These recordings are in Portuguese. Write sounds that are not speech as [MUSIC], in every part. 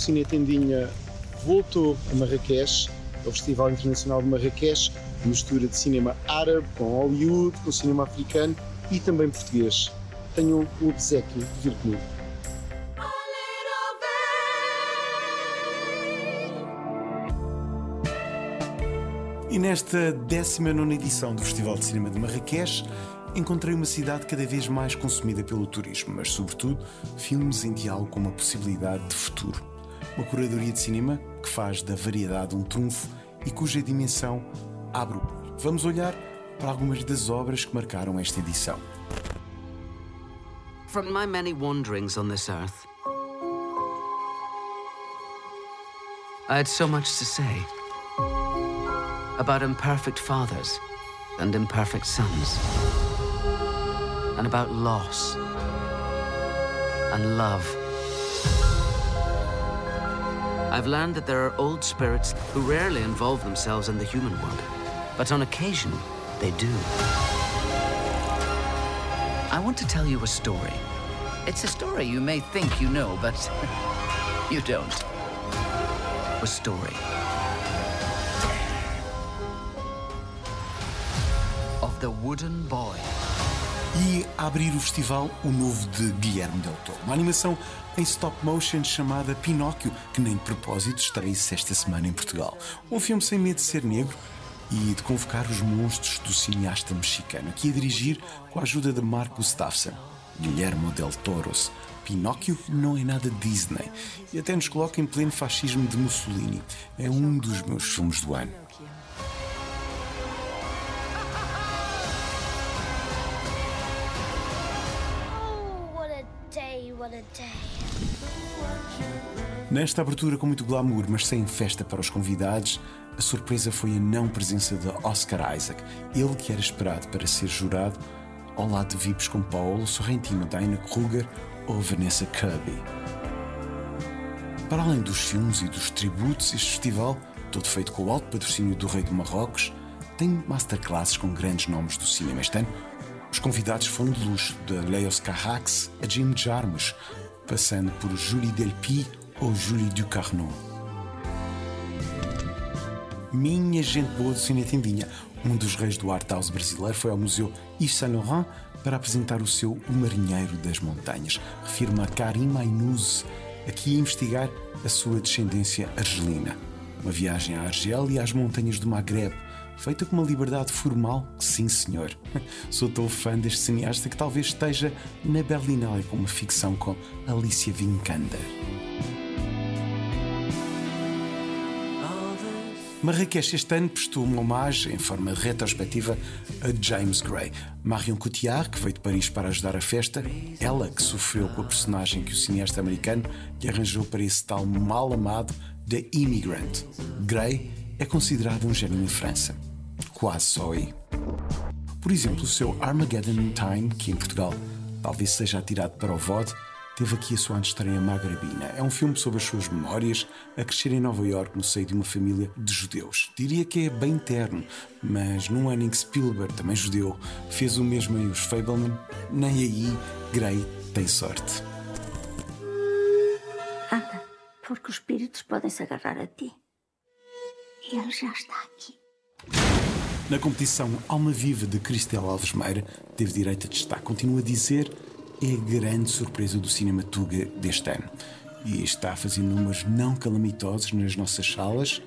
Cine Tendinha voltou a Marrakech, ao Festival Internacional de Marrakech, mistura de cinema árabe com Hollywood, com cinema africano e também português. Tenho o obsequio de vir comigo. E nesta 19 edição do Festival de Cinema de Marrakech, encontrei uma cidade cada vez mais consumida pelo turismo, mas, sobretudo, filmes em diálogo com uma possibilidade de futuro. Uma curadoria de cinema que faz da variedade um trunfo e cuja dimensão abre o olho. Vamos olhar para algumas das obras que marcaram esta edição. From my many wanderings on this earth, I had so much to say. about imperfect fathers and imperfect sons, and about loss and love. I've learned that there are old spirits who rarely involve themselves in the human world, but on occasion, they do. I want to tell you a story. It's a story you may think you know, but [LAUGHS] you don't. A story of The Wooden Boy. E a abrir o festival, o novo de Guilherme Del Toro. Uma animação em stop motion chamada Pinóquio, que nem de propósito estreia-se esta semana em Portugal. Um filme sem medo de ser negro e de convocar os monstros do cineasta mexicano, aqui a dirigir com a ajuda de Mark Gustafsson. Guilherme Del Toros. Pinóquio não é nada Disney e até nos coloca em pleno fascismo de Mussolini. É um dos meus filmes do ano. Nesta abertura com muito glamour, mas sem festa para os convidados, a surpresa foi a não presença de Oscar Isaac, ele que era esperado para ser jurado ao lado de VIPs como Paolo Sorrentino, Diana Kruger ou Vanessa Kirby. Para além dos filmes e dos tributos, este festival, todo feito com o alto patrocínio do Rei de Marrocos, tem masterclasses com grandes nomes do cinema. Este ano, os convidados foram de luxo, de Leos Carrax a Jim Jarmusch, passando por Julie Delpy ou Julie Ducarnon. Minha gente boa do Cine Tendinha, um dos reis do art house brasileiro foi ao Museu Yves Saint Laurent para apresentar o seu O Marinheiro das Montanhas. Refirma a Karim Aynouz, aqui a investigar a sua descendência argelina. Uma viagem à Argélia e às montanhas do Maghreb, feita com uma liberdade formal, sim senhor. [LAUGHS] Sou tão fã deste cineasta que talvez esteja na Berlinale com uma ficção com Alicia Vikander. Marrakech este ano prestou uma homenagem em forma retrospectiva a James Gray. Marion Cotillard, que veio de Paris para ajudar a festa, ela que sofreu com a personagem que o cineasta americano lhe arranjou para esse tal mal amado The Immigrant. Gray é considerado um gênio em França. Quase só aí. Por exemplo, o seu Armageddon Time, que em Portugal talvez seja atirado para o VOD, teve aqui a sua antestreia magrebina. É um filme sobre as suas memórias a crescer em Nova York no seio de uma família de judeus. Diria que é bem terno, mas num ano em que Spielberg, também judeu, fez o mesmo em Os Fableman, nem aí Gray tem sorte. Anda, porque os espíritos podem se agarrar a ti. E ele já está aqui. Na competição Alma Viva de Cristel Alves Meira, teve direito a destaque. Continua a dizer é a grande surpresa do cinema Tuga deste ano. E está a fazer números não calamitosos nas nossas salas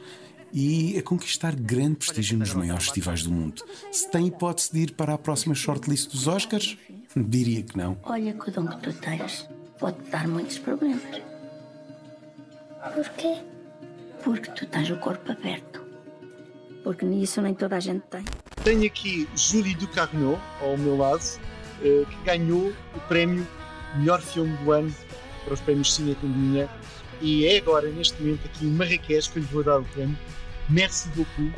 e a conquistar grande prestígio nos maiores festivais do mundo. Se tem hipótese de ir para a próxima shortlist dos Oscars? Diria que não. Olha que o dom que tu tens pode dar muitos problemas. Porquê? Porque tu tens o corpo aberto. Porque nisso nem toda a gente tem. Tenho aqui Julie Ducarneau ao meu lado que ganhou o prémio Melhor Filme do Ano para os prémios Cine Tendinha e é agora, neste momento, aqui em Marrakech que eu lhe vou dar o prémio. Merci beaucoup.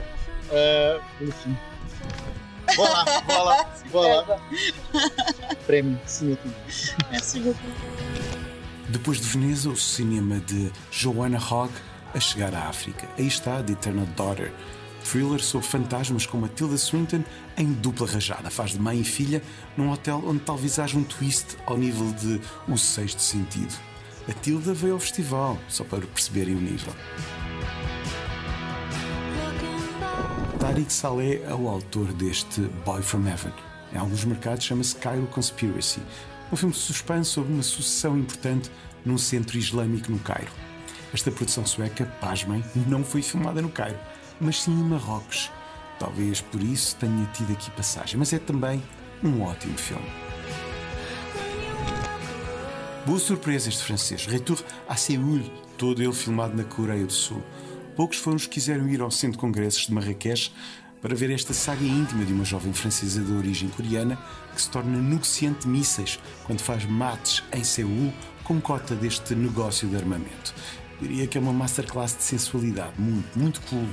Uh. Vá lá, vá lá, vá lá. prémio Cine Tendinha. Merci beaucoup. Depois de Veneza, o cinema de Joanna Hogg a chegar à África. Aí está The Eternal Daughter, thriller sobre fantasmas com Matilda Swinton em dupla rajada. Faz de mãe e filha num hotel onde talvez haja um twist ao nível de O Sexto Sentido. A Tilda veio ao festival, só para perceberem o nível. Tariq Saleh é o autor deste Boy from Heaven. Em alguns mercados chama-se Cairo Conspiracy, um filme de suspense sobre uma sucessão importante num centro islâmico no Cairo. Esta produção sueca, pasmem, não foi filmada no Cairo, mas sim em Marrocos. Talvez por isso tenha tido aqui passagem, mas é também um ótimo filme. Boa surpresa este francês, Retour à Séoul, todo ele filmado na Coreia do Sul. Poucos foram os que quiseram ir ao Centro de Congressos de Marrakech para ver esta saga íntima de uma jovem francesa de origem coreana que se torna negociante de mísseis quando faz mates em Seul com cota deste negócio de armamento. Diria que é uma masterclass de sensualidade, muito, muito cool.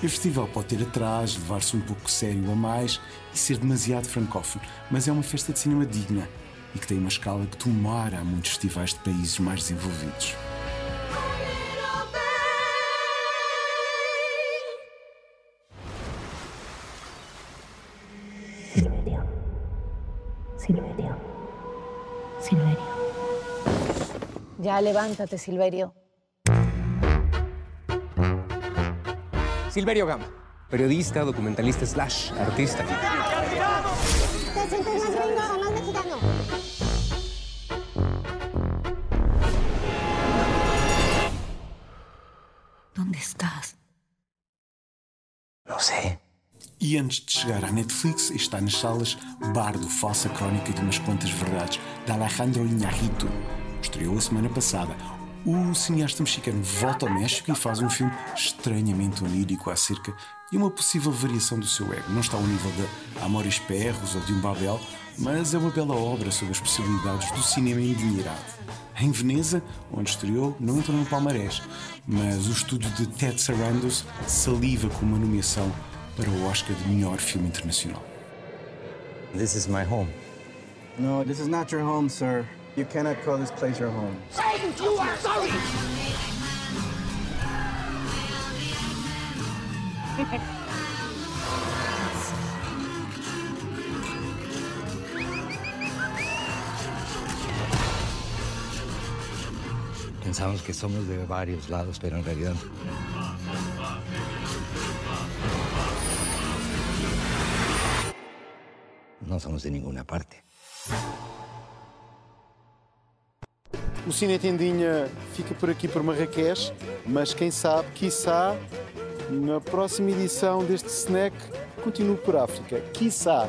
O festival pode ter atrás, levar-se um pouco sério a mais e ser demasiado francófono, mas é uma festa de cinema digna e que tem uma escala que tomara a muitos festivais de países mais desenvolvidos. Silverio. Silverio. Silverio. Ya levántate, Silverio. Silverio Gama, periodista, documentalista, slash, artista. Te sientes más gringo o más mexicano. ¿Dónde estás? No sé. E antes de chegar à Netflix, está nas salas Bardo, Falsa Crónica de umas Quantas Verdades, de Alejandro Iñárritu. Estreou a semana passada. O cineasta mexicano volta ao México e faz um filme estranhamente onírico acerca de uma possível variação do seu ego. Não está ao nível de Amores Perros ou de um Babel, mas é uma bela obra sobre as possibilidades do cinema endinheirado. Em Veneza, onde estreou, não entrou no palmarés, mas o estúdio de Ted Sarandos saliva com uma nomeação para o Oscar de melhor filme internacional. This is my home. No, this is not your home, sir. You cannot call this place your home. Pensamos que somos de varios lados, pero en realidad no somos de ninguna parte. O Cine Tendinha fica por aqui por Marrakech, mas quem sabe, quiçá, na próxima edição deste snack, continue por África. Quiçá.